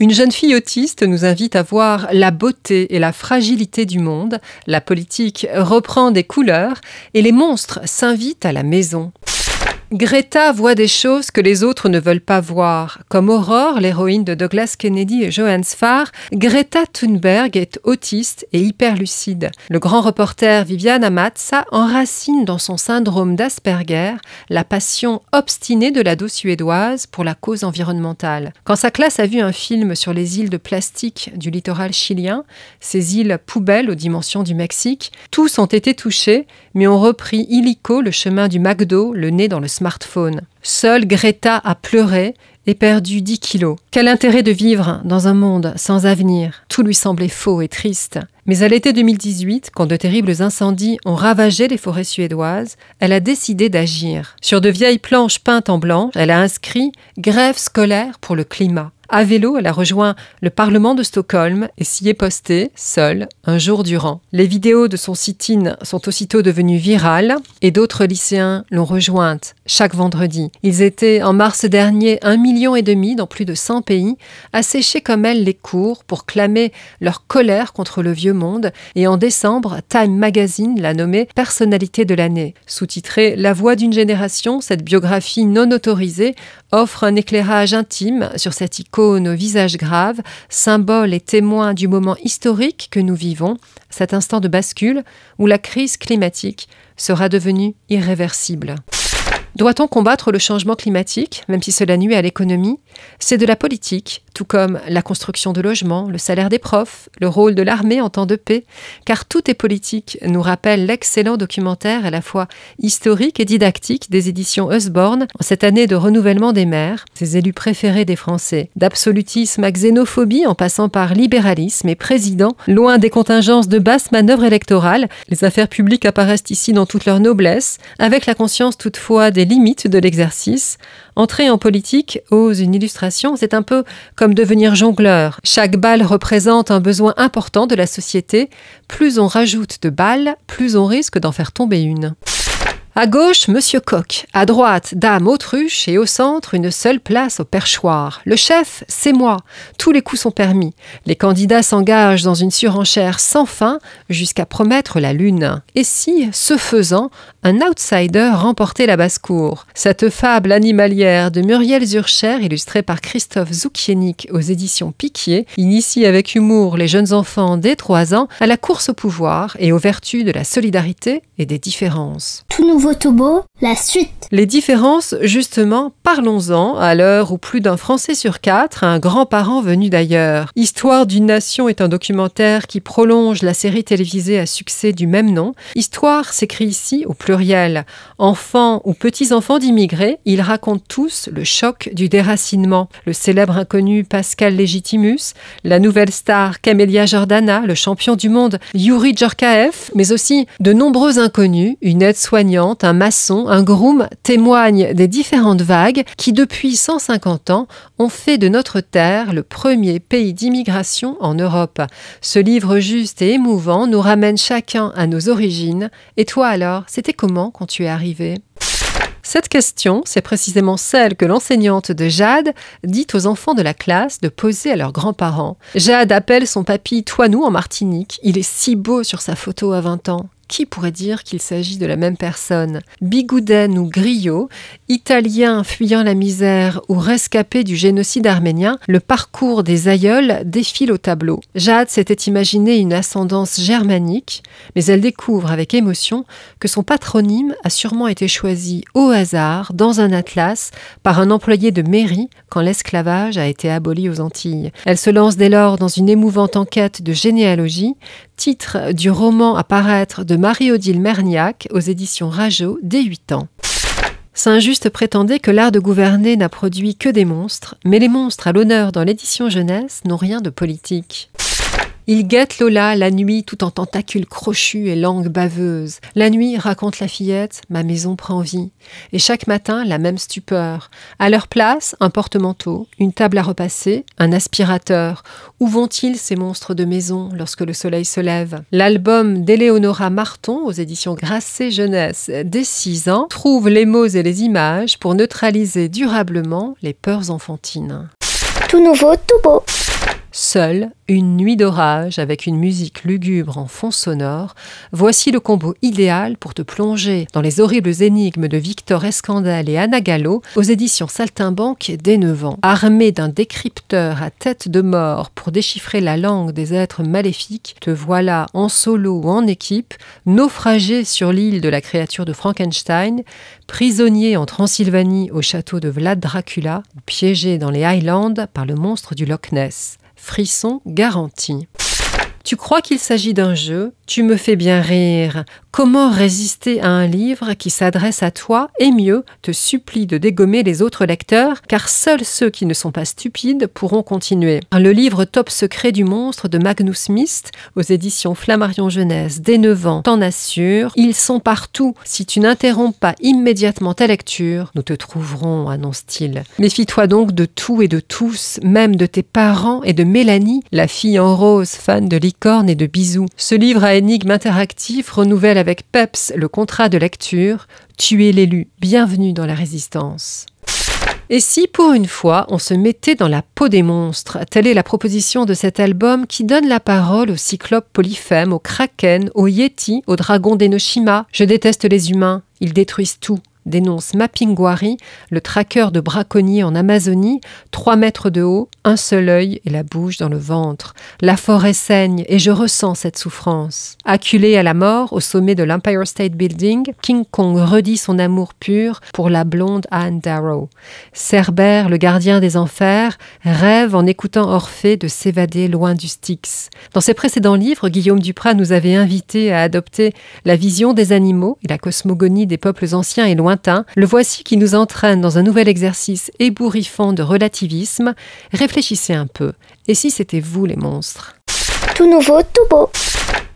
Une jeune fille autiste nous invite à voir la beauté et la fragilité du monde. La politique reprend des couleurs et les monstres s'invitent à la maison. Greta voit des choses que les autres ne veulent pas voir. Comme Aurore, l'héroïne de Douglas Kennedy et Johannes Farr, Greta Thunberg est autiste et hyperlucide. Le grand reporter Viviane Amatsa enracine dans son syndrome d'Asperger la passion obstinée de l'ado suédoise pour la cause environnementale. Quand sa classe a vu un film sur les îles de plastique du littoral chilien, ces îles poubelles aux dimensions du Mexique, tous ont été touchés, mais ont repris illico le chemin du McDo, le nez dans le smartphone. Seule Greta a pleuré et perdu 10 kilos. Quel intérêt de vivre dans un monde sans avenir? Tout lui semblait faux et triste. Mais à l'été 2018, quand de terribles incendies ont ravagé les forêts suédoises, elle a décidé d'agir. Sur de vieilles planches peintes en blanc, elle a inscrit Grève scolaire pour le climat. À vélo, elle a rejoint le Parlement de Stockholm et s'y est postée, seule, un jour durant. Les vidéos de son sit-in sont aussitôt devenues virales et d'autres lycéens l'ont rejointe chaque vendredi. Ils étaient en mars dernier un million et demi dans plus de 100 pays à sécher comme elle les cours pour clamer leur colère contre le vieux monde et en décembre, Time Magazine l'a nommée personnalité de l'année. Sous-titrée La voix d'une génération, cette biographie non autorisée offre un éclairage intime sur cette icône au visage grave, symbole et témoin du moment historique que nous vivons, cet instant de bascule où la crise climatique sera devenue irréversible. Doit-on combattre le changement climatique, même si cela nuit à l'économie? C'est de la politique, tout comme la construction de logements, le salaire des profs, le rôle de l'armée en temps de paix, car tout est politique, nous rappelle l'excellent documentaire à la fois historique et didactique des éditions Usborne en cette année de renouvellement des maires, ces élus préférés des Français. D'absolutisme à xénophobie en passant par libéralisme et président, loin des contingences de basse manœuvre électorale, les affaires publiques apparaissent ici dans toute leur noblesse, avec la conscience toutefois des limites de l'exercice. Entrer en politique, ose une illustration, c'est un peu comme devenir jongleur. Chaque balle représente un besoin important de la société. Plus on rajoute de balles, plus on risque d'en faire tomber une. À gauche, Monsieur Coq. À droite, Dame Autruche. Et au centre, une seule place au perchoir. Le chef, c'est moi. Tous les coups sont permis. Les candidats s'engagent dans une surenchère sans fin jusqu'à promettre la lune. Et si, ce faisant, un outsider remportait la basse-cour? Cette fable animalière de Muriel Zurcher, illustrée par Christophe Zoukienik aux éditions Piquier, initie avec humour les jeunes enfants dès 3 ans à la course au pouvoir et aux vertus de la solidarité et des différences. La suite. Les différences, justement, parlons-en, à l'heure où plus d'un Français sur quatre a un grand-parent venu d'ailleurs. Histoire d'une nation est un documentaire qui prolonge la série télévisée à succès du même nom. Histoire s'écrit ici au pluriel. Enfants ou petits-enfants d'immigrés, ils racontent tous le choc du déracinement. Le célèbre inconnu Pascal Légitimus, la nouvelle star Camélia Jordana, le champion du monde Yuri Djorkaeff, mais aussi de nombreux inconnus, une aide-soignante, un maçon, un groom, témoignent des différentes vagues qui, depuis 150 ans, ont fait de notre terre le premier pays d'immigration en Europe. Ce livre juste et émouvant nous ramène chacun à nos origines. Et toi alors, c'était comment quand tu es arrivé cette question, c'est précisément celle que l'enseignante de Jade dit aux enfants de la classe de poser à leurs grands-parents. Jade appelle son papy Toinou en Martinique. Il est si beau sur sa photo à 20 ans qui pourrait dire qu'il s'agit de la même personne? Bigouden ou Griot, italien fuyant la misère ou rescapé du génocide arménien, le parcours des aïeuls défile au tableau. Jade s'était imaginé une ascendance germanique, mais elle découvre avec émotion que son patronyme a sûrement été choisi au hasard dans un atlas par un employé de mairie quand l'esclavage a été aboli aux Antilles. Elle se lance dès lors dans une émouvante enquête de généalogie, titre du roman à paraître de Marie-Odile Merniac aux éditions Rajo dès 8 ans. Saint-Just prétendait que l'art de gouverner n'a produit que des monstres, mais les monstres à l'honneur dans l'édition jeunesse n'ont rien de politique. Il guette Lola la nuit tout en tentacules crochus et langue baveuse. La nuit, raconte la fillette, ma maison prend vie. Et chaque matin, la même stupeur. À leur place, un porte-manteau, une table à repasser, un aspirateur. Où vont-ils ces monstres de maison lorsque le soleil se lève? L'album d'Éléonora Marton aux éditions Grasset Jeunesse dès 6 ans trouve les mots et les images pour neutraliser durablement les peurs enfantines. Tout nouveau, tout beau. Seule, une nuit d'orage avec une musique lugubre en fond sonore, voici le combo idéal pour te plonger dans les horribles énigmes de Victor Escandel et Anna Gallo aux éditions Saltimbanque dès 9 ans. Armé d'un décrypteur à tête de mort pour déchiffrer la langue des êtres maléfiques, te voilà en solo ou en équipe, naufragé sur l'île de la créature de Frankenstein, prisonnier en Transylvanie au château de Vlad Dracula piégé dans les Highlands par le monstre du Loch Ness. Frisson garanti. Tu crois qu'il s'agit d'un jeu? Tu me fais bien rire. Comment résister à un livre qui s'adresse à toi et mieux, te supplie de dégommer les autres lecteurs, car seuls ceux qui ne sont pas stupides pourront continuer. Le livre Top secret du monstre de Magnus Smith aux éditions Flammarion Jeunesse dès 9 ans t'en assure, ils sont partout. Si tu n'interromps pas immédiatement ta lecture, nous te trouverons, annonce-t-il. Méfie-toi donc de tout et de tous, même de tes parents et de Mélanie, la fille en rose, fan de licorne et de bisous. Ce livre à énigmes interactifs renouvelle avec Peps le contrat de lecture. Tu es l'élu, bienvenue dans la résistance. Et si pour une fois on se mettait dans la peau des monstres Telle est la proposition de cet album qui donne la parole aux cyclopes polyphèmes, aux kraken, aux yétis, aux dragons d'Enoshima. Je déteste les humains, ils détruisent tout dénonce Mapinguari, le traqueur de braconniers en Amazonie, 3 mètres de haut, un seul œil et la bouche dans le ventre. La forêt saigne et je ressens cette souffrance. Acculé à la mort au sommet de l'Empire State Building, King Kong redit son amour pur pour la blonde Anne Darrow. Cerbère, le gardien des enfers, rêve en écoutant Orphée de s'évader loin du Styx. Dans ses précédents livres, Guillaume Duprat nous avait invités à adopter la vision des animaux et la cosmogonie des peuples anciens et lointains le voici qui nous entraîne dans un nouvel exercice ébouriffant de relativisme. Réfléchissez un peu. Et si c'était vous les monstres? Tout nouveau, tout beau.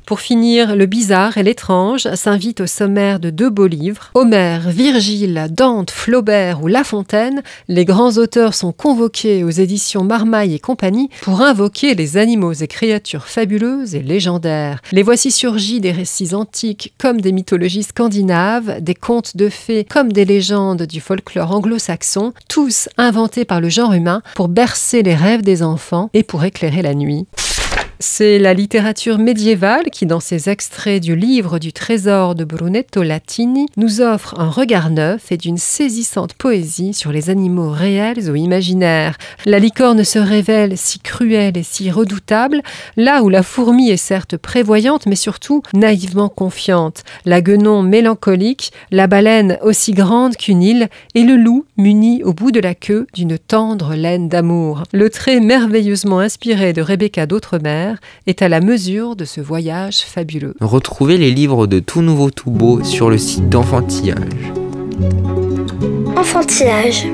Pour finir, le bizarre et l'étrange s'invitent au sommaire de deux beaux livres. Homère, Virgile, Dante, Flaubert ou La Fontaine, les grands auteurs sont convoqués aux éditions Marmaille et compagnie pour invoquer les animaux et créatures fabuleuses et légendaires. Les voici surgis des récits antiques comme des mythologies scandinaves, des contes de fées comme des légendes du folklore anglo-saxon, tous inventés par le genre humain pour bercer les rêves des enfants et pour éclairer la nuit. C'est la littérature médiévale qui, dans ses extraits du livre du trésor de Brunetto Latini, nous offre un regard neuf et d'une saisissante poésie sur les animaux réels ou imaginaires. La licorne se révèle si cruelle et si redoutable, là où la fourmi est certes prévoyante, mais surtout naïvement confiante, la guenon mélancolique, la baleine aussi grande qu'une île, et le loup muni au bout de la queue d'une tendre laine d'amour. Le trait merveilleusement inspiré de Rebecca d'Outremer est à la mesure de ce voyage fabuleux. Retrouvez les livres de Tout Nouveau Tout Beau sur le site d'Enfantillage. Enfantillage.